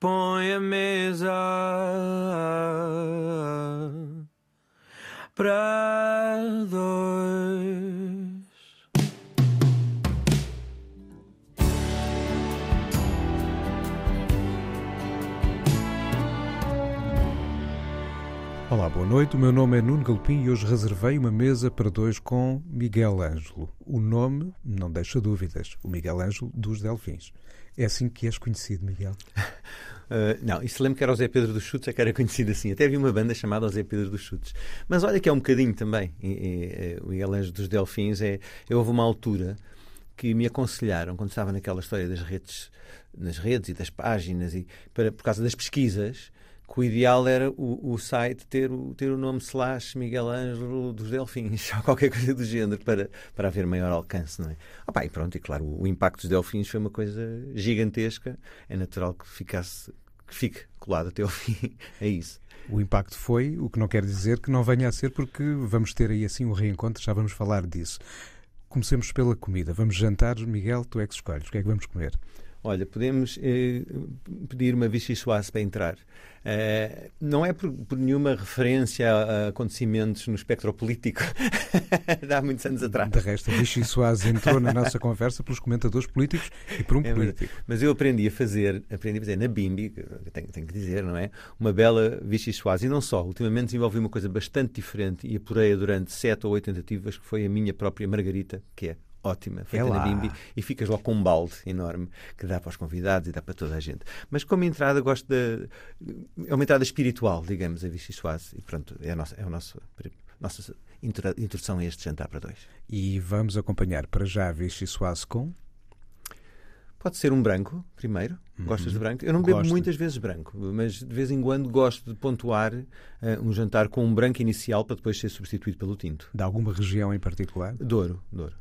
põe a mesa para dois. Olá, boa noite. O meu nome é Nuno Galpim e hoje reservei uma mesa para dois com Miguel Ângelo. O nome não deixa dúvidas. O Miguel Ângelo dos Delfins. É assim que és conhecido, Miguel? Uh, não, isso lembro que era o Zé Pedro dos Chutes, é que era conhecido assim. Até havia uma banda chamada Zé Pedro dos Chutes. Mas olha que é um bocadinho também. E, e, o Miguel Ângelo dos Delfins é. Eu houve uma altura que me aconselharam, quando estava naquela história das redes, nas redes e das páginas, e para, por causa das pesquisas, que o ideal era o, o site ter o, ter o nome slash Miguel Ângelo dos Delfins, ou qualquer coisa do género, para, para haver maior alcance, não é? Opa, e pronto, e claro, o, o impacto dos Delfins foi uma coisa gigantesca, é natural que ficasse, que fique colado até ao fim, é isso. O impacto foi, o que não quer dizer que não venha a ser, porque vamos ter aí assim um reencontro, já vamos falar disso. Comecemos pela comida. Vamos jantar, Miguel, tu é que escolhes. O que é que vamos comer? Olha, podemos eh, pedir uma vichy soise para entrar. Uh, não é por, por, nenhuma referência a, a acontecimentos no espectro político de há muitos anos atrás. De resto, a Vichy Soase entrou na nossa conversa pelos comentadores políticos e por um é político. Mas eu aprendi a fazer, aprendi a fazer na Bimbi, tenho, tenho que dizer, não é? Uma bela Vichy Soase. E não só, ultimamente desenvolvi uma coisa bastante diferente e apurei-a durante sete ou oito tentativas, que foi a minha própria Margarita, que é ótima, feita é na Bimbi, e ficas lá com um balde enorme que dá para os convidados e dá para toda a gente. Mas como entrada, gosto de. É uma entrada espiritual, digamos, a Vichy Soase, e pronto, é a nossa, é a nossa, nossa introdução a este jantar para dois. E vamos acompanhar para já a Vichy Soase com. Pode ser um branco, primeiro. Uhum. Gostas de branco? Eu não bebo gosto. muitas vezes branco, mas de vez em quando gosto de pontuar uh, um jantar com um branco inicial para depois ser substituído pelo tinto. De alguma região em particular? Douro, Douro.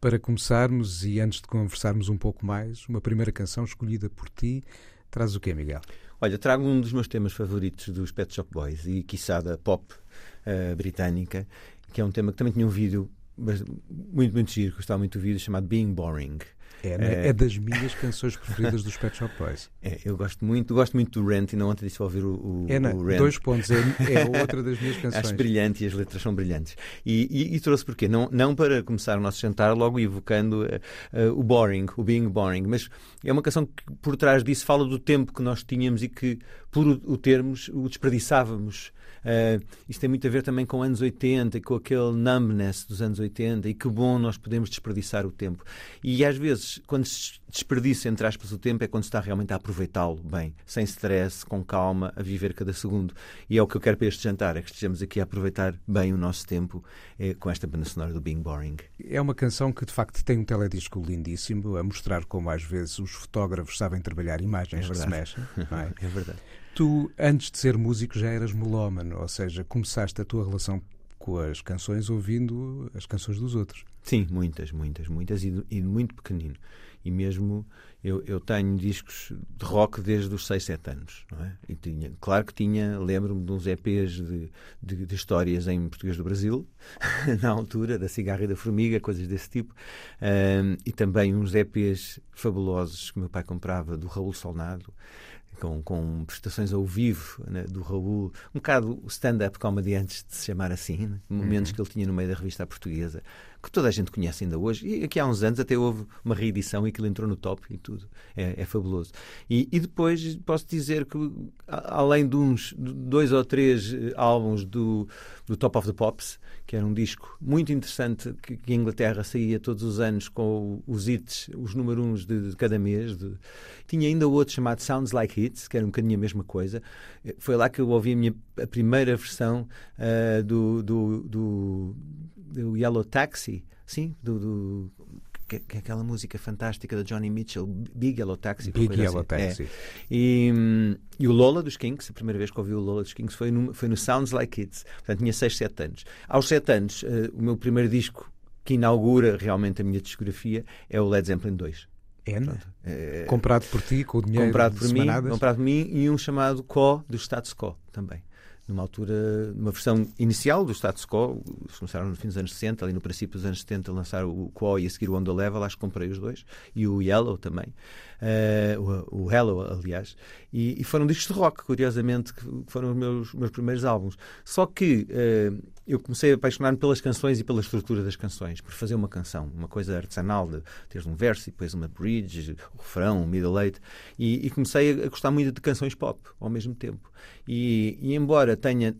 Para começarmos e antes de conversarmos um pouco mais, uma primeira canção escolhida por ti traz o quê, Miguel? Olha, trago um dos meus temas favoritos dos Pet Shop Boys e, quiçá, da pop uh, britânica, que é um tema que também tinha um vídeo muito, muito giro, gostava muito do vídeo, chamado Being Boring. É, né? é, é das minhas canções preferidas dos Pet Shop Boys. É, eu gosto muito, gosto muito do Rent, e não ontem disse ouvir o, o, é, o Rent. Dois pontos, é, é outra das minhas canções. Acho brilhante e as letras são brilhantes. E, e, e trouxe porquê? Não, não para começar o nosso jantar logo evocando uh, uh, o boring, o being boring, mas é uma canção que por trás disso fala do tempo que nós tínhamos e que, por o, o termos, o desperdiçávamos. Uh, isto tem muito a ver também com anos 80 e com aquele numbness dos anos 80 e que bom nós podemos desperdiçar o tempo. E às vezes, quando se desperdiça, entre aspas, o tempo, é quando se está realmente a aproveitá-lo bem, sem stress, com calma, a viver cada segundo. E é o que eu quero para este jantar, é que estejamos aqui a aproveitar bem o nosso tempo é, com esta banda sonora do Being Boring. É uma canção que de facto tem um teledisco lindíssimo, a mostrar como às vezes os fotógrafos sabem trabalhar imagens é que se mexem. É? é verdade. Tu, antes de ser músico, já eras melómano, ou seja, começaste a tua relação com as canções ouvindo as canções dos outros. Sim, muitas, muitas, muitas, e, e muito pequenino. E mesmo eu, eu tenho discos de rock desde os 6, 7 anos. Não é? e tinha, claro que tinha, lembro-me de uns EPs de, de, de, histórias em português do Brasil, na altura, da Cigarra e da Formiga, coisas desse tipo. Um, e também uns EPs fabulosos que meu pai comprava do Raul Solnado com, com prestações ao vivo né, do Raul, um bocado stand-up comedy antes de se chamar assim, né, momentos uhum. que ele tinha no meio da revista portuguesa, que toda a gente conhece ainda hoje. E aqui há uns anos até houve uma reedição e aquilo entrou no top e tudo. É, é fabuloso. E, e, depois posso dizer que, além de uns dois ou três eh, álbuns do, do Top of the Pops, que era um disco muito interessante que, que em Inglaterra saía todos os anos com os hits, os número uns de, de cada mês. De... Tinha ainda outro chamado Sounds Like Hits, que era um bocadinho a mesma coisa. Foi lá que eu ouvi a minha a primeira versão uh, do, do, do, do, Yellow Taxi, sim, do, do que, que é aquela música fantástica da Johnny Mitchell, Big Yellow Taxi. Big Yellow assim. Taxi. É. E, e, o Lola dos Kings, a primeira vez que ouvi o Lola dos Kings foi no, foi no Sounds Like Kids. Portanto, tinha 6, 7 anos. Aos 7 anos, uh, o meu primeiro disco que inaugura realmente a minha discografia é o Led Zeppelin 2. É? É, comprado por ti, com o dinheiro comprado por mim, comprado por mim e um chamado Co do status quo também numa altura, numa versão inicial do status quo, começaram no fim dos anos 60, ali no princípio dos anos 70 lançaram o Quo e a seguir o On The Level, acho que comprei os dois, e o Yellow também. Uh, o, o, Hello, aliás, e, e, foram discos de rock, curiosamente, que foram os meus, meus primeiros álbuns. Só que uh, eu comecei a apaixonar-me pelas canções e pela estrutura das canções, por fazer uma canção, uma coisa artesanal, de teres um verso e depois uma bridge, o refrão, o middle eight, e, e comecei a gostar muito de canções pop ao mesmo tempo. E, e embora tenha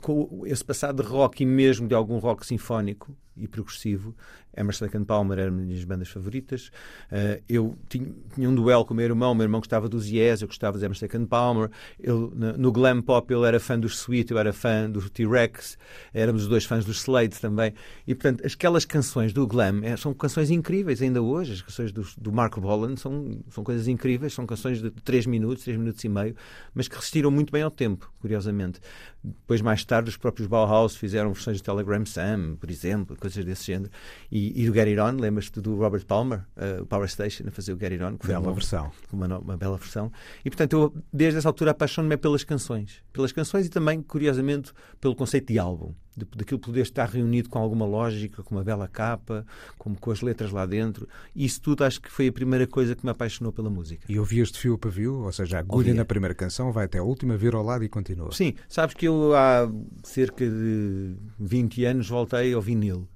com esse passado de rock e mesmo de algum rock sinfónico e progressivo, Emerson Lake Palmer era uma das minhas bandas favoritas. Uh, eu tinha, tinha, um duelo com o meu irmão, o meu irmão gostava dos Yes, eu gostava de Emerson Lake Palmer. Eu, no, no, glam pop ele era fã dos Sweet, eu era fã dos T-Rex, éramos os dois fãs dos Slade também. E portanto, aquelas canções do glam é, são canções incríveis ainda hoje. As canções do, do Mark Bolan são, são coisas incríveis, são canções de 3 minutos, 3 minutos e meio, mas que resistiram muito bem ao tempo, curiosamente. Depois, mais tarde, os próprios Bauhaus fizeram versões de Telegram Sam, por exemplo, coisas desse género. E, e do Get It On, lembras-te do Robert Palmer, uh, o Power Station, a fazer o Get It On, que foi bela uma versão. Uma, uma bela versão. E portanto, eu desde essa altura apaixono-me pelas canções. Pelas canções e também, curiosamente, pelo conceito de álbum. De, daquilo poder estar reunido com alguma lógica, com uma bela capa, com, com as letras lá dentro. E isso tudo acho que foi a primeira coisa que me apaixonou pela música. E ouvias de fio a pavio? Ou seja, a agulha Ouvia. na primeira canção vai até a última, vir ao lado e continua. Sim, sabes que eu há cerca de 20 anos voltei ao vinil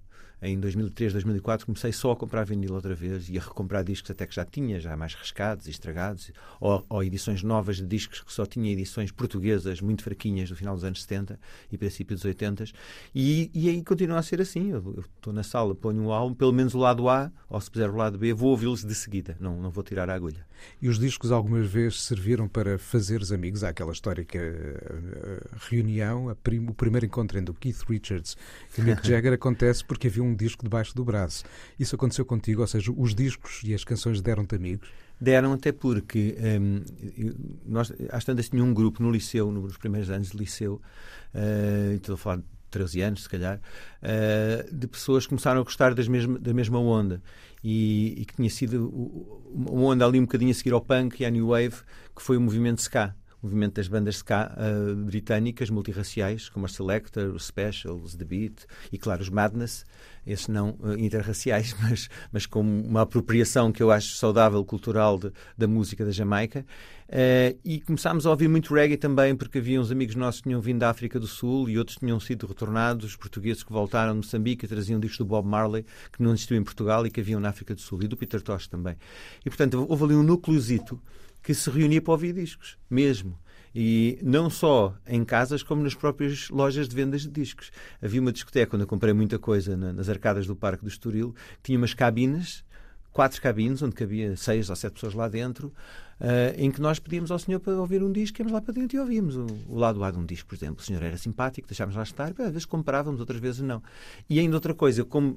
em 2003, 2004, comecei só a comprar vinil outra vez e a recomprar discos até que já tinha, já mais rascados e estragados, ou, ou, edições novas de discos que só tinha edições portuguesas muito fraquinhas do final dos anos 70 e princípio dos 80. E, e aí continua a ser assim. Eu estou na sala, ponho um álbum, pelo menos o lado A, ou se puser o lado B, vou ouvi-los de seguida, não, não vou tirar a agulha. E os discos algumas vezes serviram para fazeres amigos? Há aquela histórica uh, reunião, prim, o primeiro encontro entre o Keith Richards e o Mick Jagger acontece porque havia um disco debaixo do braço. Isso aconteceu contigo? Ou seja, os discos e as canções deram-te amigos? Deram até porque um, nós, às tantas, tinha um grupo no liceu, nos primeiros anos de liceu, uh, estou a falar 13 anos, se calhar, uh, de pessoas que começaram a gostar das mesma, da mesma onda. E, e que tinha sido uma onda ali um bocadinho a seguir ao punk e à New Wave, que foi o movimento ska movimento das bandas ska uh, britânicas multirraciais, como a Selector, os Specials, The Beat e, claro, os Madness, esses não uh, interraciais, mas, mas com uma apropriação que eu acho saudável, cultural, de, da música da Jamaica. Uh, e começámos a ouvir muito reggae também, porque havia uns amigos nossos que tinham vindo da África do Sul e outros tinham sido retornados, os portugueses que voltaram de Moçambique e traziam discos do Bob Marley, que não existiu em Portugal e que haviam na África do Sul, e do Peter Tosh também. E, portanto, houve ali um núcleozito que se reunia para ouvir discos, mesmo. E não só em casas, como nas próprias lojas de vendas de discos. Havia uma discoteca onde eu comprei muita coisa nas arcadas do Parque do Estoril, que tinha umas cabines, quatro cabines, onde cabia seis ou sete pessoas lá dentro, Uh, em que nós pedíamos ao senhor para ouvir um disco, íamos lá para dentro e ouvíamos o, lado A de um disco, por exemplo. O senhor era simpático, deixávamos lá estar, às vezes comprávamos, outras vezes não. E ainda outra coisa, como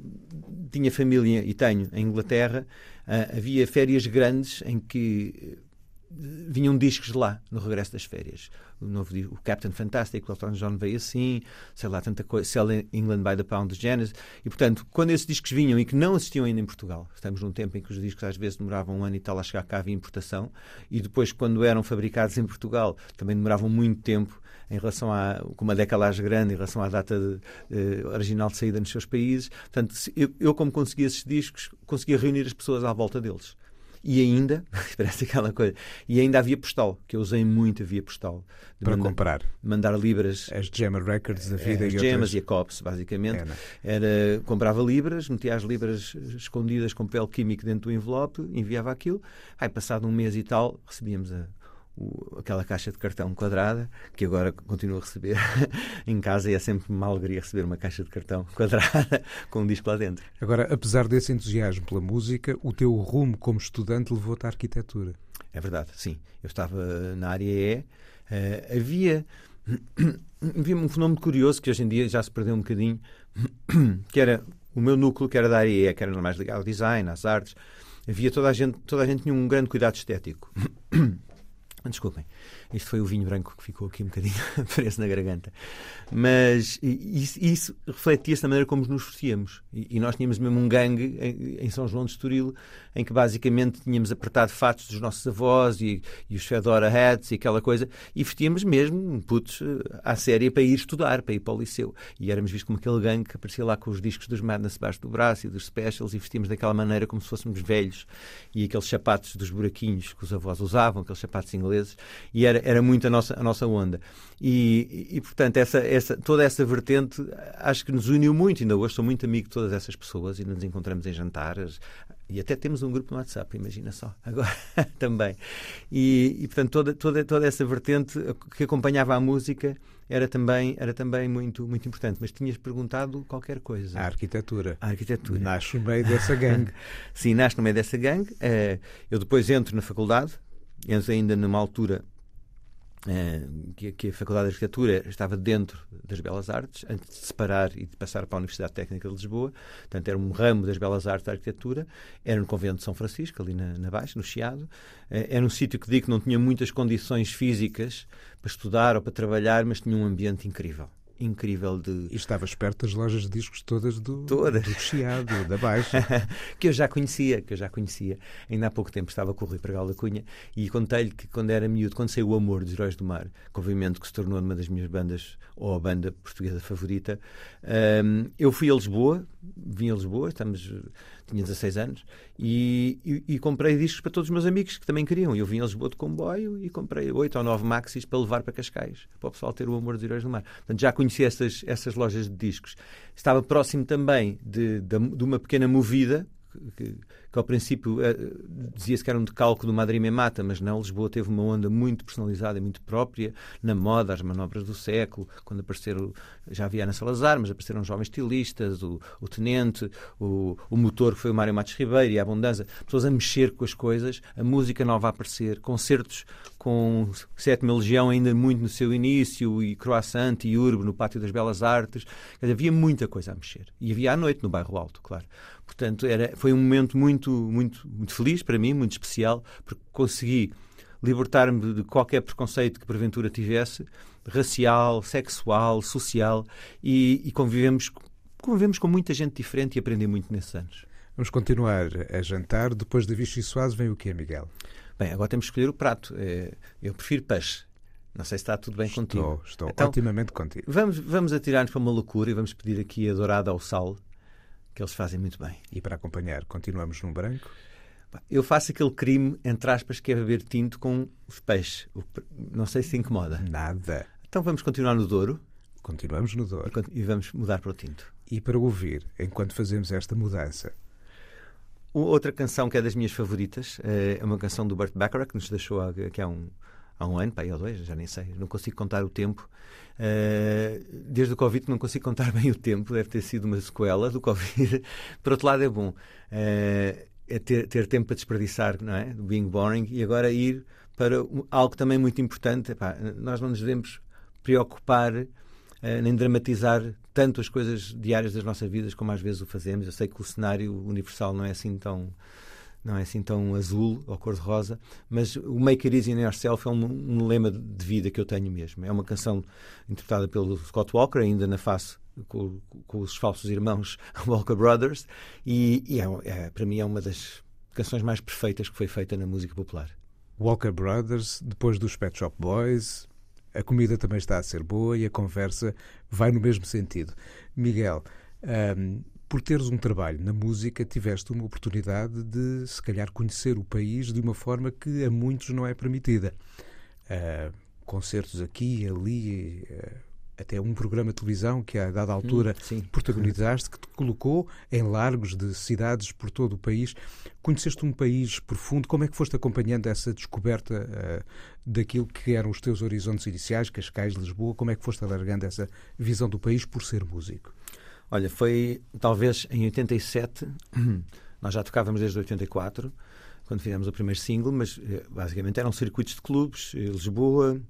tinha família e tenho em Inglaterra, uh, havia férias grandes em que vinham discos de lá no regresso das férias. O novo o Captain Fantastic, o Elton John veio assim, sei lá, tanta coisa, Sell England by the Pound de Genesis. E portanto, quando esses discos vinham e que não existiam ainda em Portugal, estamos num tempo em que os discos às vezes demoravam um ano e tal a chegar cá via importação, e depois, quando eram fabricados em Portugal, também demoravam muito tempo em relação a com uma decalagem grande em relação à data de, de, original de saída nos seus países. Portanto, eu, eu, como conseguia esses discos, conseguia reunir as pessoas à volta deles. E ainda, parece aquela coisa, e ainda havia postal, que eu usei muito a via postal. Para mandar, comprar. Mandar libras. As Gemma Records da vida. As e Gemmas e a Cops, basicamente. É, Era, comprava libras, metia as libras escondidas com papel químico dentro do envelope, enviava aquilo. Aí, passado um mês e tal, recebíamos a o, aquela caixa de cartão quadrada, que agora continuo a receber em casa e é sempre uma alegria receber uma caixa de cartão quadrada com um disco lá dentro. Agora, apesar desse entusiasmo pela música, o teu rumo como estudante levou-te à arquitetura. É verdade, sim. Eu estava na área E, uh, havia, havia um fenómeno curioso que hoje em dia já se perdeu um bocadinho, que era o meu núcleo, que era da área E, que era mais ligado ao design, às artes, havia toda a gente, toda a gente tinha um grande cuidado estético Desculpem, isto foi o vinho branco que ficou aqui um bocadinho preso na garganta. Mas isso, isso refletia-se na maneira como nos vestíamos. E, e, nós tínhamos mesmo um gangue em, em, São João de Estoril, em que basicamente tínhamos apertado fatos dos nossos avós e, e os Fedora hats e aquela coisa, e vestíamos mesmo, putos, eh, à séria para ir estudar, para ir para o liceu. E éramos vistos como aquele gangue que aparecia lá com os discos dos Madness debaixo do braço e dos Specials, e vestíamos daquela maneira como se fôssemos velhos. E aqueles sapatos dos buraquinhos que os avós usavam, aqueles sapatos ingleses, e era, era muito a nossa, a nossa onda. E, e, portanto, essa, essa, toda essa vertente acho que nos uniu muito. Ainda hoje sou muito amigo de todas essas pessoas e nos encontramos em jantares. E até temos um grupo no WhatsApp, imagina só, agora também. E, e, portanto, toda, toda, toda essa vertente que acompanhava a música era também, era também muito, muito importante. Mas tinhas perguntado qualquer coisa. A arquitetura. A arquitetura. Nasce no meio dessa gangue. Sim, nasce no meio dessa gangue. Eh, eu depois entro na faculdade, entro ainda numa altura que, que, a Faculdade de Arquitetura estava dentro das Belas Artes, antes de se separar e de passar para a Universidade Técnica de Lisboa. Portanto, era um ramo das Belas Artes da Arquitetura. Era no Convento de São Francisco, ali na, na Baixa, no Chiado. Eh, era um sítio que digo que não tinha muitas condições físicas para estudar ou para trabalhar, mas tinha um ambiente incrível incrível de. E estavas perto das lojas de discos todas do, todas. do Chiado, da Baixa. que eu já conhecia, que eu já conhecia. Ainda há pouco tempo estava com o Rui Pregal da Cunha e contei-lhe que quando era miúdo, quando saiu o Amor dos Heróis do Mar, que obviamente que se tornou uma das minhas bandas, ou a banda portuguesa favorita, um, eu fui a Lisboa, vim a Lisboa, estamos tinha 16 anos, e, e, e, comprei discos para todos os meus amigos que também queriam. Eu vim a Lisboa de comboio e comprei 8 ou 9 maxis para levar para Cascais, para o pessoal ter o amor dos heróis do mar. Portanto, já conhecia essas, essas lojas de discos. Estava próximo também de, de, de uma pequena movida que, que ao princípio uh, dizia-se que era um decalque do Madrid Mata, mas não, Lisboa teve uma onda muito personalizada e muito própria, na moda, as manobras do século, quando apareceram, já havia Ana Salazar, mas apareceram jovens estilistas, o, o Tenente, o, o motor que foi o Mário Matos Ribeiro e a Abundância, pessoas a mexer com as coisas, a música nova a aparecer, concertos com Sétima Legião ainda muito no seu início, e Croissant e Urbo no Pátio das Belas Artes, havia muita coisa a mexer. E havia à noite no Bairro Alto, claro. Portanto, era, foi um momento muito, muito, muito feliz para mim, muito especial, porque consegui libertar-me de qualquer preconceito que porventura tivesse, racial, sexual, social, e, e convivemos, convivemos com muita gente diferente e aprendi muito nesses anos. Vamos continuar a jantar. Depois de Vichy Soares vem o quê, Miguel? Bem, agora temos que escolher o prato. É, eu prefiro peixe. Não sei se está tudo bem estou, contigo. Estou então, otimamente contigo. Vamos, vamos atirar-nos para uma loucura e vamos pedir aqui a dourada ao sal que eles fazem muito bem. E para acompanhar, continuamos num branco? Eu faço aquele crime, entre aspas, que é beber tinto com os peixes. Não sei se incomoda. Nada. Então vamos continuar no Douro. Continuamos no Douro. E vamos mudar para o tinto. E para ouvir, enquanto fazemos esta mudança. Outra canção que é das minhas favoritas eh, é uma canção do Burt Bacharach, que nos deixou aqui há um, há um ano, aí ou dois, já nem sei, não consigo contar o tempo. Uh, desde o Covid não consigo contar bem o tempo, deve ter sido uma sequela do Covid. Por outro lado, é bom. Uh, é ter, ter tempo para desperdiçar, não é? Do being boring e agora ir para algo também muito importante. Epá, nós não nos devemos preocupar uh, nem dramatizar tanto as coisas diárias das nossas vidas como às vezes o fazemos. Eu sei que o cenário universal não é assim tão não é assim tão azul ou cor-de-rosa, mas o Make It Easy on Yourself é um, um, lema de vida que eu tenho mesmo. É uma canção interpretada pelo Scott Walker, ainda na face com, com os falsos irmãos Walker Brothers, e, e é, é, para mim é uma das canções mais perfeitas que foi feita na música popular. Walker Brothers, depois dos Pet Shop Boys, a comida também está a ser boa e a conversa vai no mesmo sentido. Miguel, um, por teres um trabalho na música, tiveste uma oportunidade de, se calhar, conhecer o país de uma forma que a muitos não é permitida. Uh, concertos aqui, ali, uh, até um programa de televisão que, a dada altura, hum, protagonizaste, que te colocou em largos de cidades por todo o país. Conheceste um país profundo. Como é que foste acompanhando essa descoberta uh, daquilo que eram os teus horizontes iniciais, Cascais, Lisboa? Como é que foste alargando essa visão do país por ser músico? Olha, foi talvez em 87, nós já tocávamos desde 84, quando fizemos o primeiro single, mas eh, basicamente eram circuitos de clubes, eh, Lisboa,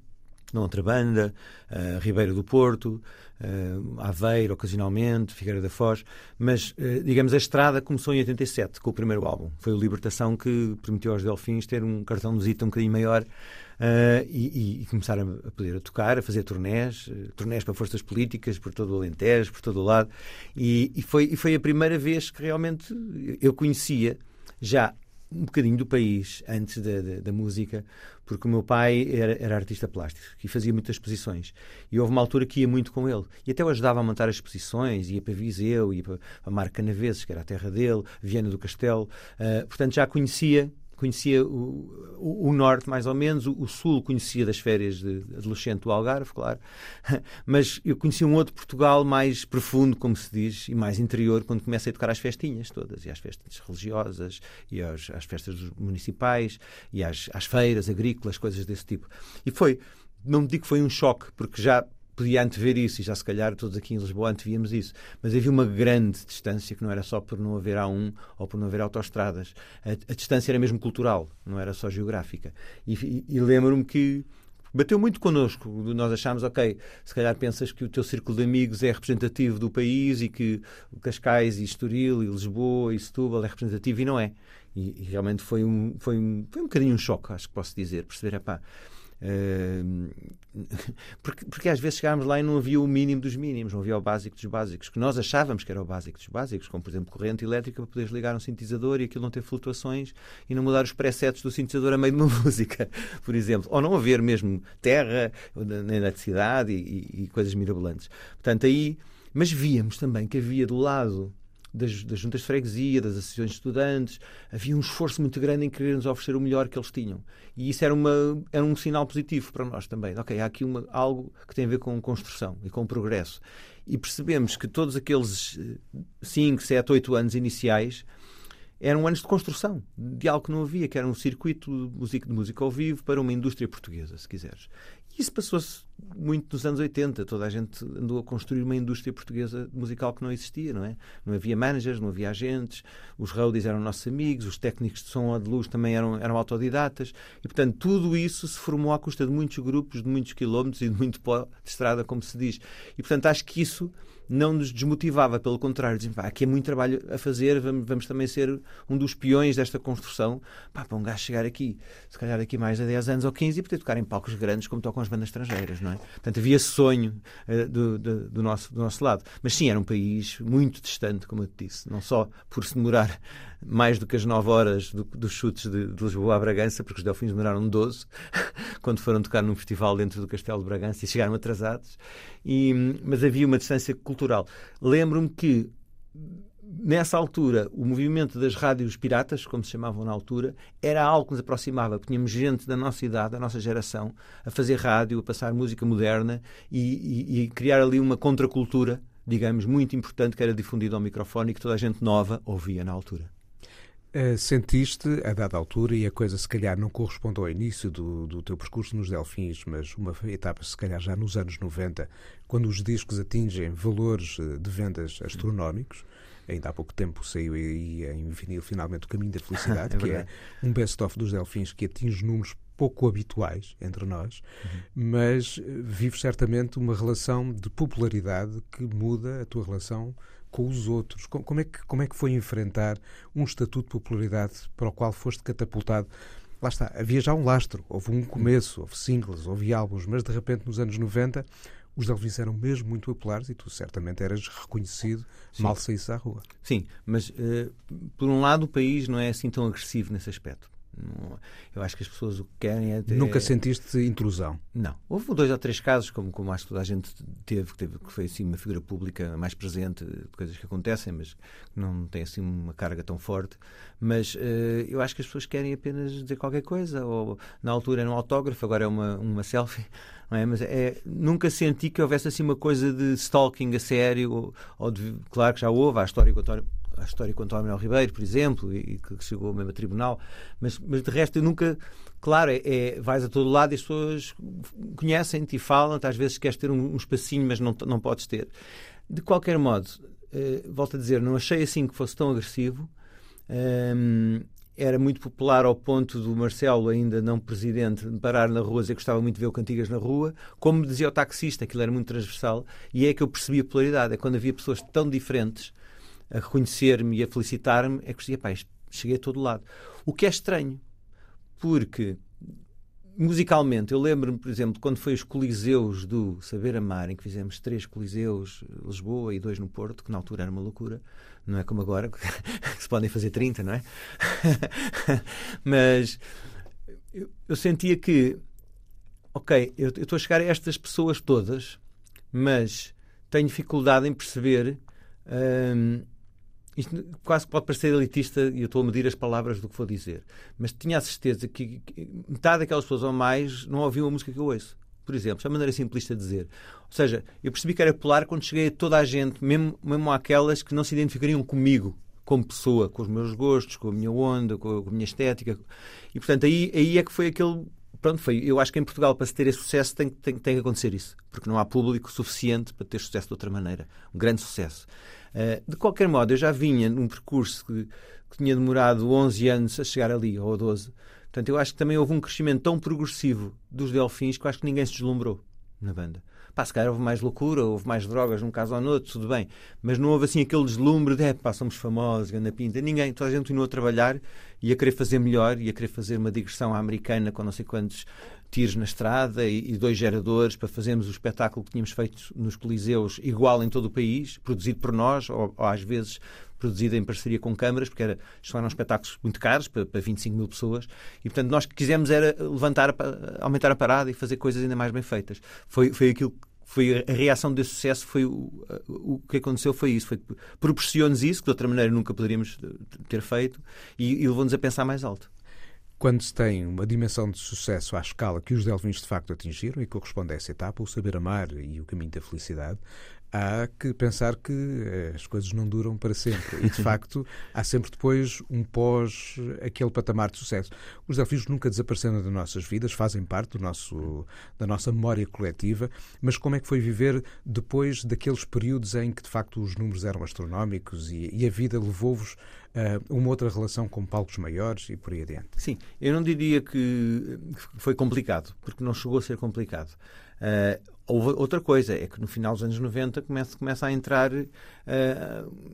outra banda, uh, Ribeiro do Porto, uh, Aveiro, ocasionalmente, Figueira da Foz, mas, uh, digamos, a estrada começou em 87, com o primeiro álbum. Foi o Libertação que permitiu aos Delfins ter um cartão de visita um bocadinho maior Uh, e, e, começaram a poder a tocar, a fazer turnés, uh, turnés para forças políticas por todo o Alentejo, por todo o lado. E, e, foi, e foi a primeira vez que realmente eu conhecia já um bocadinho do país antes da, da, da, música, porque o meu pai era, era, artista plástico e fazia muitas exposições. E houve uma altura que ia muito com ele. E até o ajudava a montar as exposições, ia para Viseu, ia para a Marca Canaveses, que era a terra dele, Viana do Castelo. Uh, portanto, já conhecia conhecia o, o, o, norte mais ou menos, o, o, sul conhecia das férias de adolescente do Algarve, claro, mas eu conhecia um outro Portugal mais profundo, como se diz, e mais interior, quando comecei a tocar às festinhas todas, e às festas religiosas, e às, às festas municipais, e às, às feiras agrícolas, coisas desse tipo. E foi, não digo que foi um choque, porque já podia antever isso, e já se calhar todos aqui em Lisboa antevíamos isso, mas havia uma grande distância que não era só por não haver A1 ou por não haver autoestradas. A, a distância era mesmo cultural, não era só geográfica. E, e, e lembro-me que bateu muito connosco. Nós achámos, ok, se calhar pensas que o teu círculo de amigos é representativo do país e que Cascais e Estoril e Lisboa e Setúbal é representativo e não é. E, e realmente foi um, foi, um, foi um bocadinho um choque, acho que posso dizer, perceber, pá, porque, porque às vezes chegámos lá e não havia o mínimo dos mínimos, não havia o básico dos básicos, que nós achávamos que era o básico dos básicos, como por exemplo corrente elétrica para poderes ligar um sintetizador e aquilo não ter flutuações e não mudar os presets do sintetizador a meio de uma música, por exemplo. Ou não haver mesmo terra, nem eletricidade e, e, e coisas mirabolantes. Portanto, aí. Mas víamos também que havia do lado das, das juntas de freguesia, das associações de estudantes. Havia um esforço muito grande em querer nos oferecer o melhor que eles tinham. E isso era, uma, era um sinal positivo para nós também. Ok, há aqui uma, algo que tem a ver com construção e com progresso. E percebemos que todos aqueles 5, 7, 8 anos iniciais eram anos de construção de algo que não havia, que era um circuito de música, ao vivo para uma indústria portuguesa, se quiseres. Isso passou-se muito nos anos 80. Toda a gente andou a construir uma indústria portuguesa musical que não existia, não é? Não havia managers, não havia agentes, os roadies eram nossos amigos, os técnicos de som ou de luz também eram, eram autodidatas. E, portanto, tudo isso se formou à custa de muitos grupos, de muitos quilómetros e de muito pó de estrada, como se diz. E, portanto, acho que isso não nos desmotivava, pelo contrário, dizem, aqui é muito trabalho a fazer, vamos, vamos, também ser um dos peões desta construção, pá, para um gajo chegar aqui, se calhar daqui mais de 10 anos ou 15 e poder tocar em palcos grandes como tocam as bandas estrangeiras, não é? Portanto, havia sonho uh, do, do, do, nosso, do nosso lado. Mas sim, era um país muito distante, como eu te disse, não só por se demorar mais do que as 9 horas do, dos chutes de, de, Lisboa a Bragança, porque os Delfins demoraram 12, quando foram tocar num festival dentro do Castelo de Bragança e chegaram atrasados, e, mas havia uma distância cultural. Lembro-me que nessa altura, o movimento das rádios piratas, como se chamavam na altura, era algo que nos aproximava. Tínhamos gente da nossa idade, da nossa geração, a fazer rádio, a passar música moderna e, e, e criar ali uma contracultura, digamos, muito importante que era difundida ao microfone e que toda a gente nova ouvia na altura. Uh, sentiste, a dada altura, e a coisa se calhar não corresponde ao início do, do teu percurso nos Delfins, mas uma etapa se calhar já nos anos 90, quando os discos atingem valores eh, de vendas astronómicos, ainda há pouco tempo saiu aí em vinil finalmente o Caminho da Felicidade, é que é um best-of dos Delfins que atinge números pouco habituais entre nós, uhum. mas eh, vives certamente uma relação de popularidade que muda a tua relação com os outros? Como é, que, como é que foi enfrentar um estatuto de popularidade para o qual foste catapultado? Lá está, havia já um lastro, houve um começo, houve singles, houve álbuns, mas de repente nos anos 90 os Elvis eram mesmo muito populares e tu certamente eras reconhecido Sim. mal saísse à rua. Sim, mas uh, por um lado o país não é assim tão agressivo nesse aspecto. Eu acho que as pessoas o que querem é. Ter... Nunca sentiste intrusão? Não. Houve dois ou três casos, como, como acho que toda a gente teve, que, teve, que foi assim uma figura pública mais presente coisas que acontecem, mas não tem assim uma carga tão forte. Mas uh, eu acho que as pessoas querem apenas dizer qualquer coisa, ou na altura era um autógrafo, agora é uma, uma selfie. Não é? Mas é, nunca senti que houvesse assim uma coisa de stalking a sério, ou, ou de, claro que já houve, a história que o António a história com António Manuel Ribeiro, por exemplo, e, que chegou mesmo a tribunal, mas, mas de resto eu nunca. Claro, é, é vais a todo lado e as pessoas conhecem-te e falam-te, às vezes queres ter um, um espacinho, mas não, não podes ter. De qualquer modo, eh, volto a dizer, não achei assim que fosse tão agressivo. Um, era muito popular ao ponto do Marcelo, ainda não presidente, de parar na rua e gostava muito de ver o Cantigas na rua. Como dizia o taxista, aquilo era muito transversal. E é que eu percebi a polaridade. É quando havia pessoas tão diferentes a reconhecer-me e a felicitar-me, é que dizia, pá, cheguei a todo lado. O que é estranho, porque musicalmente, eu lembro-me, por exemplo, quando foi os Coliseus do Saber Amar, em que fizemos três Coliseus, Lisboa e dois no Porto, que na altura era uma loucura, não é como agora, que se podem fazer 30, não é? Mas eu, eu, sentia que, ok, eu estou a chegar a estas pessoas todas, mas tenho dificuldade em perceber. Hum, isto quase pode parecer elitista e eu estou a medir as palavras do que vou dizer, mas tinha a certeza que, que metade daquelas pessoas ou mais não ouviam a música que eu ouço. Por exemplo, é uma maneira simplista de dizer. Ou seja, eu percebi que era polar quando cheguei a toda a gente, mesmo, mesmo aquelas que não se identificariam comigo como pessoa, com os meus gostos, com a minha onda, com a, com a minha estética. E, portanto, aí, aí é que foi aquele pronto, foi. Eu acho que em Portugal, para se ter esse sucesso, tem, tem, tem que acontecer isso. Porque não há público suficiente para ter sucesso de outra maneira. Um grande sucesso. Uh, de qualquer modo, eu já vinha num percurso que, que, tinha demorado 11 anos a chegar ali, ou 12. Portanto, eu acho que também houve um crescimento tão progressivo dos Delfins que eu acho que ninguém se deslumbrou na banda. Pá, se calhar houve mais loucura, houve mais drogas num caso ou no outro, tudo bem. Mas não houve assim aquele deslumbre de, é, pá, somos famosos, ganda pinta. Ninguém, toda a gente continuou a trabalhar e a querer fazer melhor e a querer fazer uma digressão americana com não sei quantos tiros na estrada e, e, dois geradores para fazermos o espetáculo que tínhamos feito nos Coliseus igual em todo o país, produzido por nós, ou, ou às vezes produzido em parceria com câmaras, porque era, isto eram espetáculos muito caros para, para 25 mil pessoas, e portanto nós quisemos era levantar, aumentar a parada e fazer coisas ainda mais bem feitas. Foi, foi aquilo foi a reação desse sucesso foi o, o que aconteceu foi isso foi proporciones isso que de outra maneira nunca poderíamos ter feito e, e levou-nos a pensar mais alto quando se tem uma dimensão de sucesso à escala que os Delvins de facto atingiram e corresponde a essa etapa, o saber amar e o caminho da felicidade, há que pensar que eh, as coisas não duram para sempre. E, de facto, há sempre depois um pós aquele patamar de sucesso. Os desafios nunca desapareceram das nossas vidas, fazem parte do nosso, da nossa memória coletiva, mas como é que foi viver depois daqueles períodos em que, de facto, os números eram astronómicos e, e a vida levou-vos a uma outra relação com palcos maiores e por aí adiante? Sim, eu não diria que foi complicado, porque não chegou a ser complicado. Uh, Houve outra coisa, é que no final dos anos 90 começa, começa a entrar uh,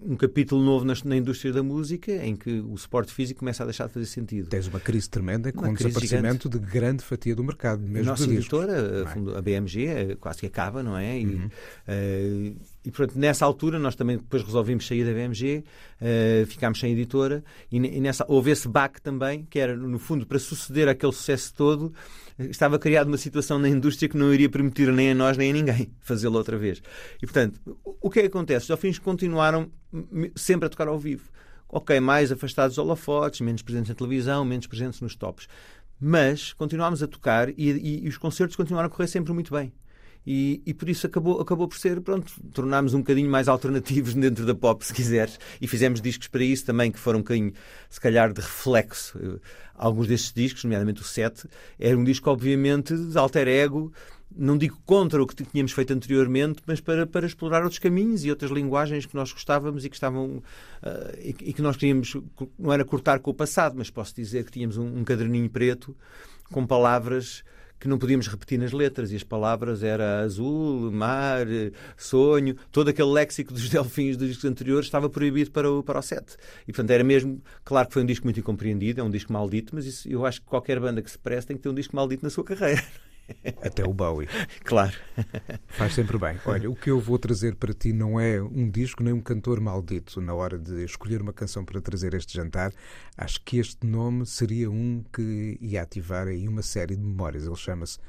um capítulo novo na, na, indústria da música em que o suporte físico começa a deixar de fazer sentido. Tens uma crise tremenda com o um desaparecimento gigante. de grande fatia do mercado. Mesmo a nossa editora, a, a BMG, eh, quase que acaba, não é? E, uhum. uh, e, portanto, nessa altura, nós também depois resolvimos sair da BMG, uh, ficámos sem editora, e, e, nessa, houve esse baque também, que era, no fundo, para suceder aquele sucesso todo, estava criada uma situação na indústria que não iria permitir nem a nós nem a ninguém fazê-lo outra vez. E, portanto, o que é que acontece? Os Delfins continuaram sempre a tocar ao vivo. Ok, mais afastados dos holofotes, menos presentes na televisão, menos presentes nos tops. Mas continuámos a tocar e, e, e os concertos continuaram a correr sempre muito bem. E, e, por isso acabou, acabou por ser, pronto, tornámos um bocadinho mais alternativos dentro da pop, se quiseres, e fizemos discos para isso também, que foram um bocadinho, se calhar, de reflexo. Alguns destes discos, nomeadamente o 7, era um disco, obviamente, de alter ego, não digo contra o que tínhamos feito anteriormente, mas para, para explorar outros caminhos e outras linguagens que nós gostávamos e que estavam uh, e, e, que nós queríamos, não era cortar com o passado, mas posso dizer que tínhamos um, um caderninho preto com palavras que não podíamos repetir nas letras, e as palavras era azul, mar, sonho, todo aquele léxico dos delfins dos discos anteriores estava proibido para o, para o set. E portanto era mesmo, claro que foi um disco muito incompreendido, é um disco maldito, mas isso, eu acho que qualquer banda que se preste tem que ter um disco maldito na sua carreira. Até o Bowie. Claro. Faz sempre bem. Olha, o que eu vou trazer para ti não é um disco nem um cantor maldito. Na hora de escolher uma canção para trazer este jantar, acho que este nome seria um que ia ativar aí uma série de memórias. Ele chama-se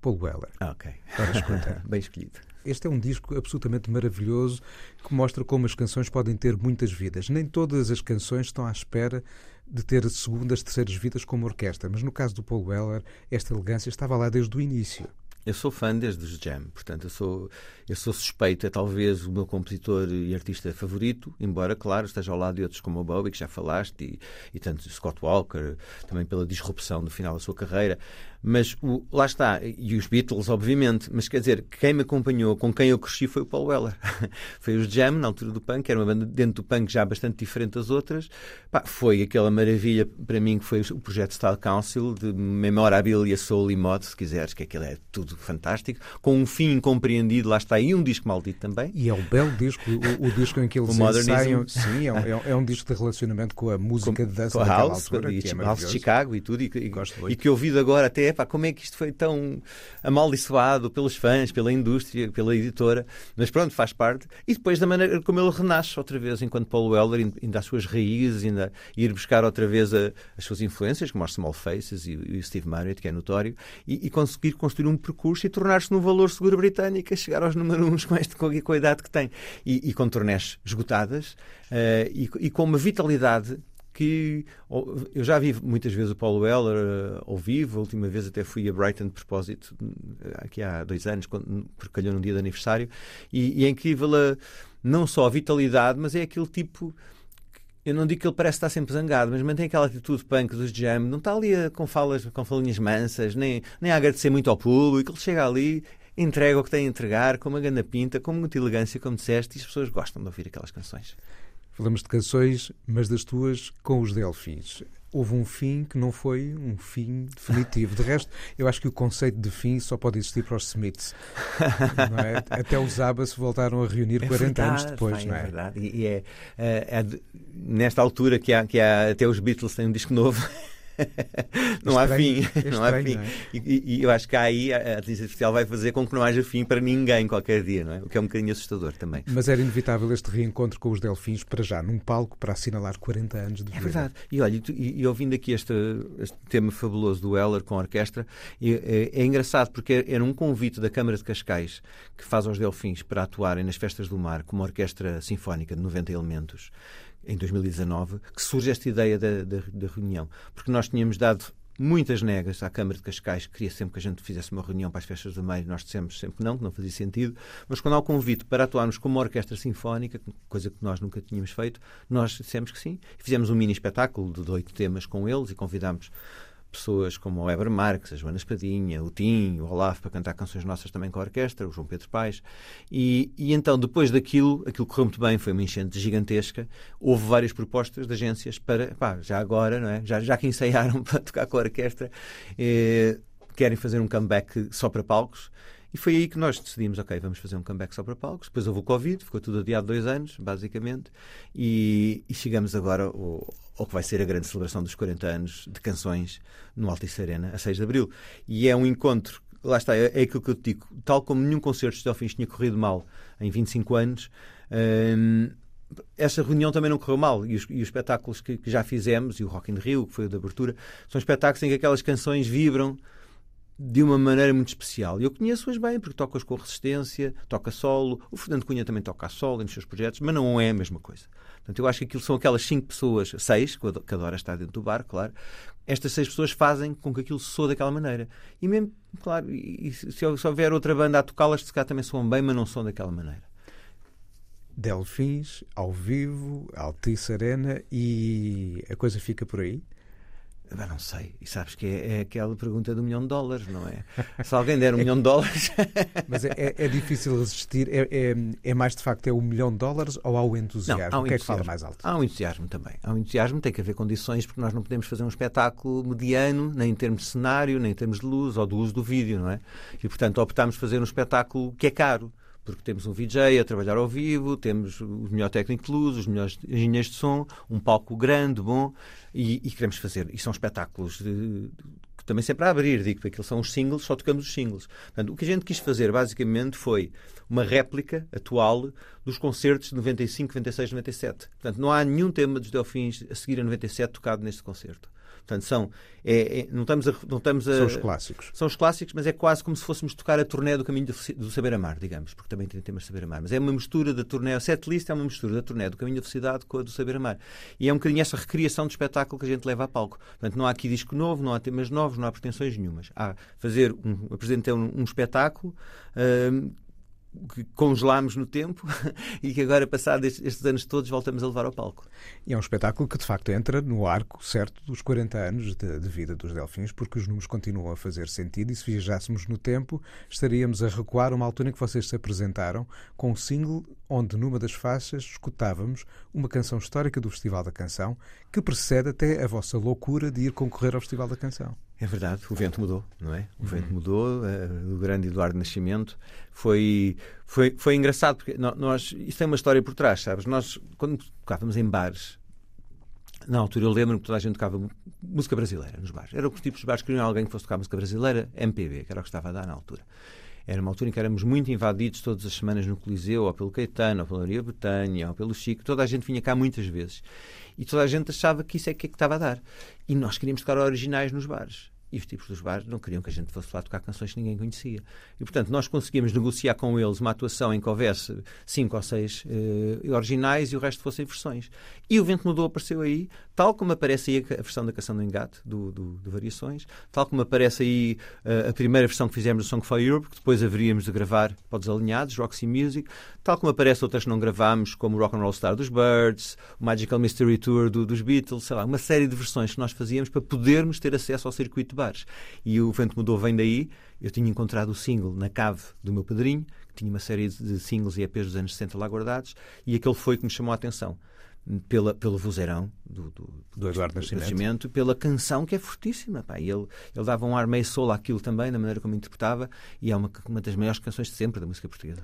Paul Weller. Ah, ok. Para escutar. bem escolhido. Este é um disco absolutamente maravilhoso que mostra como as canções podem ter muitas vidas. Nem todas as canções estão à espera de ter segundas, terceiras vidas como orquestra, mas no caso do Paul Weller, esta elegância estava lá desde o início. Eu sou fã desde os Jam, portanto, eu sou, eu sou suspeito, é talvez o meu compositor e artista favorito, embora, claro, esteja ao lado de outros como o Bowie, que já falaste, e, e tanto Scott Walker, também pela disrupção do final da sua carreira. Mas o, lá está, e os Beatles, obviamente, mas quer dizer, quem me acompanhou, com quem eu cresci, foi o Paul Weller. foi os Jam, na altura do punk, era uma banda dentro do punk já bastante diferente das outras. Pá, foi aquela maravilha para mim que foi o projeto Style Council, de memorabilia, soul e mod, se quiseres, que aquilo é tudo fantástico, com um fim incompreendido, lá está, e um disco maldito também. E é um belo disco, o, o disco em que eles ensaiam. Sim, é um, é, é um, disco de relacionamento com a música com, de dança com a House, altura, é House de Chicago e tudo, e, e, e que ouvido agora até como é que isto foi tão amaldiçoado pelos fãs, pela indústria, pela editora, mas pronto, faz parte. E depois da maneira como ele renasce outra vez enquanto Paul Weller, ainda às suas raízes, ainda ir buscar outra vez a, as suas influências, como os Small Faces e, e o Steve Marriott, que é notório, e, e conseguir construir um percurso e tornar-se num valor seguro britânico, chegar aos número uns com, este, com a idade que tem. E, e com turnés esgotadas uh, e, e com uma vitalidade que eu já vi muitas vezes o Paulo Weller uh, ao vivo, a última vez até fui a Brighton de propósito, aqui há dois anos, porque calhou num dia de aniversário, e, e é incrível a, não só a vitalidade, mas é aquele tipo. Eu não digo que ele parece estar sempre zangado, mas mantém aquela atitude punk dos jam, não está ali com falas, com falinhas mansas, nem, nem a agradecer muito ao público, ele chega ali, entrega o que tem a entregar, com uma grande pinta, com muita elegância, como disseste, e as pessoas gostam de ouvir aquelas canções. Falamos de canções, mas das tuas com os Delfins. Houve um fim que não foi um fim definitivo. De resto, eu acho que o conceito de fim só pode existir para os Smiths. É? Até os ABBA se voltaram a reunir é 40 verdade, anos depois. não é? é verdade. E, é, é, é, nesta altura que há, que há até os Beatles têm um disco novo. não há fim. É não há fim. É? e, e, eu acho que aí a inteligência artificial vai fazer com que não haja fim para ninguém qualquer dia, não é? O que é um bocadinho assustador também. Mas era inevitável este reencontro com os Delfins para já, num palco, para assinalar 40 anos de vida. É verdade. E olha, e, e ouvindo aqui este, este, tema fabuloso do Heller com a orquestra, é, é, é engraçado porque era um convite da Câmara de Cascais que faz aos Delfins para atuarem nas Festas do Mar com uma orquestra sinfónica de 90 elementos em 2019, que surge esta ideia da, da, da reunião. Porque nós tínhamos dado muitas negas à Câmara de Cascais, que queria sempre que a gente fizesse uma reunião para as festas do meio, nós dissemos sempre que não, que não fazia sentido, mas quando há o convite para atuarmos como uma orquestra sinfónica, coisa que nós nunca tínhamos feito, nós dissemos que sim. Fizemos um mini espetáculo de oito temas com eles e convidámos pessoas como o Weber Marques, a Joana Espadinha, o Tim, o Olaf para cantar canções nossas também com a orquestra, o João Pedro Paes. E, e então, depois daquilo, aquilo correu muito bem, foi uma enchente gigantesca. Houve várias propostas de agências para, pá, já agora, não é? já, já que ensaiaram para tocar com a orquestra, eh, querem fazer um comeback só para palcos. E foi aí que nós decidimos, ok, vamos fazer um comeback só para palcos. Depois houve o Covid, ficou tudo adiado dois anos, basicamente, e, e chegamos agora ao, ao, que vai ser a grande celebração dos 40 anos de canções no Altice Arena, a 6 de Abril. E é um encontro, lá está, é, é aquilo que eu te digo, tal como nenhum concerto de Delfins tinha corrido mal em 25 anos, hum, essa reunião também não correu mal e os, e os espetáculos que, que, já fizemos e o Rock in Rio, que foi o de abertura, são espetáculos em que aquelas canções vibram de uma maneira muito especial. Eu conheço-as bem, porque tocas com resistência, toca solo. O Fernando Cunha também toca solo nos seus projetos, mas não é a mesma coisa. Portanto, eu acho que aquilo são aquelas cinco pessoas, seis, que adora estar dentro do bar, claro. Estas seis pessoas fazem com que aquilo soe daquela maneira. E mesmo, claro, e se houver outra banda a tocá-las, se calhar também soam bem, mas não são daquela maneira. Delfins, ao vivo, Altice Arena e a coisa fica por aí? Eu não sei. E sabes que é, é, aquela pergunta do milhão de dólares, não é? Se alguém der um milhão de dólares. Mas é, é, é difícil resistir. É, é, é, mais de facto é o milhão de dólares ou há o entusiasmo? Não, há um o que é que fala mais alto? Há um entusiasmo também. Há um entusiasmo, tem que haver condições, porque nós não podemos fazer um espetáculo mediano, nem em termos de cenário, nem em termos de luz ou do uso do vídeo, não é? E portanto optámos fazer um espetáculo que é caro porque temos um VJ a trabalhar ao vivo, temos o melhor técnico de luz, os melhores engenheiros de som, um palco grande, bom, e, e queremos fazer. E são espetáculos de, que também sempre a abrir, digo, porque são os singles, só tocamos os singles. Portanto, o que a gente quis fazer, basicamente, foi uma réplica atual dos concertos de 95, 96, 97. Portanto, não há nenhum tema dos Delfins a seguir a 97 tocado neste concerto. Portanto, são, é, é, não estamos a, não estamos a, São os clássicos. São os clássicos, mas é quase como se fôssemos tocar a turnê do Caminho do, do Saber Amar, digamos, porque também tem temas de Saber Amar. Mas é uma mistura da turnê, a setlist é uma mistura da turnê do Caminho da Felicidade com a do Saber Amar. E é um bocadinho essa recriação do espetáculo que a gente leva a palco. Portanto, não há aqui disco novo, não há temas novos, não há pretensões nenhumas. Há fazer um, apresentar um, um espetáculo. Uh, que congelámos no tempo e que agora, passados estes anos todos, voltamos a levar ao palco. E é um espetáculo que, de facto, entra no arco certo dos 40 anos de, de, vida dos Delfins, porque os números continuam a fazer sentido e se viajássemos no tempo, estaríamos a recuar uma altura em que vocês se apresentaram com um single onde, numa das faixas, escutávamos uma canção histórica do Festival da Canção que precede até a vossa loucura de ir concorrer ao Festival da Canção. É verdade, o vento mudou, não é? O vento uhum. mudou, uh, o grande Eduardo Nascimento. Foi, foi, foi engraçado, porque nós, isto tem uma história por trás, sabes? Nós, quando tocávamos em bares, na altura eu lembro que toda a gente tocava música brasileira nos bares. Era o tipo de bares que queriam alguém que fosse tocar música brasileira, MPB, que era o que estava a dar na altura. Era uma altura em que éramos muito invadidos todas as semanas no Coliseu, ou pelo Caetano, ou pela Maria Betânia, ou pelo Chico. Toda a gente vinha cá muitas vezes. E toda a gente achava que isso é que, é que estava a dar. E nós queríamos tocar originais nos bares. E os tipos dos bares não queriam que a gente fosse lá tocar canções que ninguém conhecia. E, portanto, nós conseguíamos negociar com eles uma atuação em que houvesse cinco ou seis uh, originais e o resto fossem versões. E o Vento Mudou apareceu aí, tal como aparece aí a versão da Canção do Engate, do, do, do Variações, tal como aparece aí uh, a primeira versão que fizemos do Song for Europe, que depois haveríamos de gravar para os alinhados, Roxy Music, tal como aparece outras que não gravámos, como o Rock and Roll Star dos Birds, o Magical Mystery Tour do, dos Beatles, sei lá, uma série de versões que nós fazíamos para podermos ter acesso ao circuito E o Vento Mudou vem daí. Eu tinha encontrado o single na cave do meu padrinho, que tinha uma série de singles e EPs dos anos 60 lá guardados, e aquele foi que me chamou a atenção. Pela, pelo vozeirão do, do, do Eduardo Nascimento. Nascimento, pela canção que é fortíssima. Pá. Ele, ele dava um ar meio solo àquilo também, na maneira como interpretava, e é uma, uma das maiores canções de sempre da música portuguesa.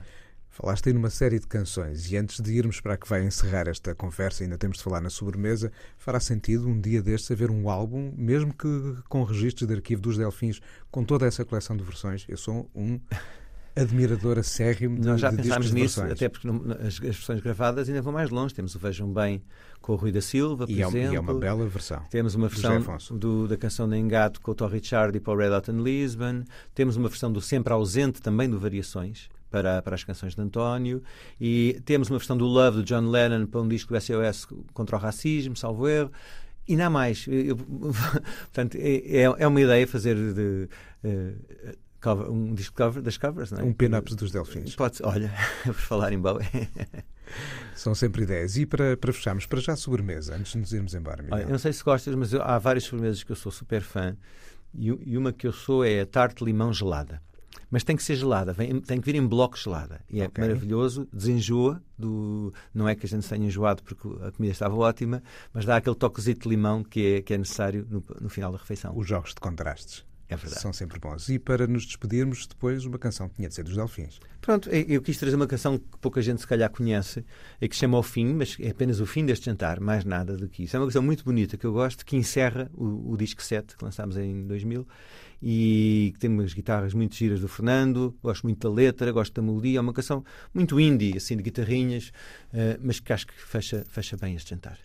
Falaste aí numa série de canções e antes de irmos para a que vai encerrar esta conversa, ainda temos de falar na sobremesa, fará sentido um dia destes haver um álbum, mesmo que com registros de arquivo dos Delfins, com toda essa coleção de versões. Eu sou um admirador acérrimo de Nós já de pensámos nisso, versões. até porque as, as, versões gravadas ainda vão mais longe. Temos o Vejam Bem com o Rui da Silva, por e é, exemplo. E é uma bela versão. Temos uma versão do, da canção de Engato com o Tom Richard e para o Red Hot in Lisbon. Temos uma versão do Sempre Ausente também do Variações para, para as canções de António. E temos uma versão do Love, do John Lennon, para um disco do SOS contra o racismo, salvo erro. E não há mais. Eu, portanto, é, é uma ideia fazer de, uh, cover, um disco cover, das covers, não é? Um pin-ups dos Delfins. Pode olha, por falar em Bowie. São sempre ideias. E para, para fecharmos, para já sobremesa, antes de nos irmos embora, Miguel. Olha, eu não sei se gostas, mas eu, há várias sobremesas que eu sou super fã. E, e uma que eu sou é a tarte limão gelada mas tem que ser gelada, vem, tem que vir em bloco gelada. E é okay. maravilhoso, desenjoa, do, não é que a gente tenha enjoado porque a comida estava ótima, mas dá aquele toquezinho de limão que é, que é necessário no, no final da refeição. Os jogos de contrastes. É verdade. São sempre bons. E para nos despedirmos, depois uma canção que tinha de ser dos Delfins. Pronto, eu quis trazer uma canção que pouca gente se calhar conhece, e que chama O Fim, mas é apenas o fim deste jantar, mais nada do que isso. É uma canção muito bonita que eu gosto, que encerra o, o disco 7, que lançámos em 2000, e que tem umas guitarras muito giras do Fernando, gosto muito da letra, gosto da melodia, é uma canção muito indie, assim, de guitarrinhas, uh, mas que acho que fecha, fecha bem este jantar.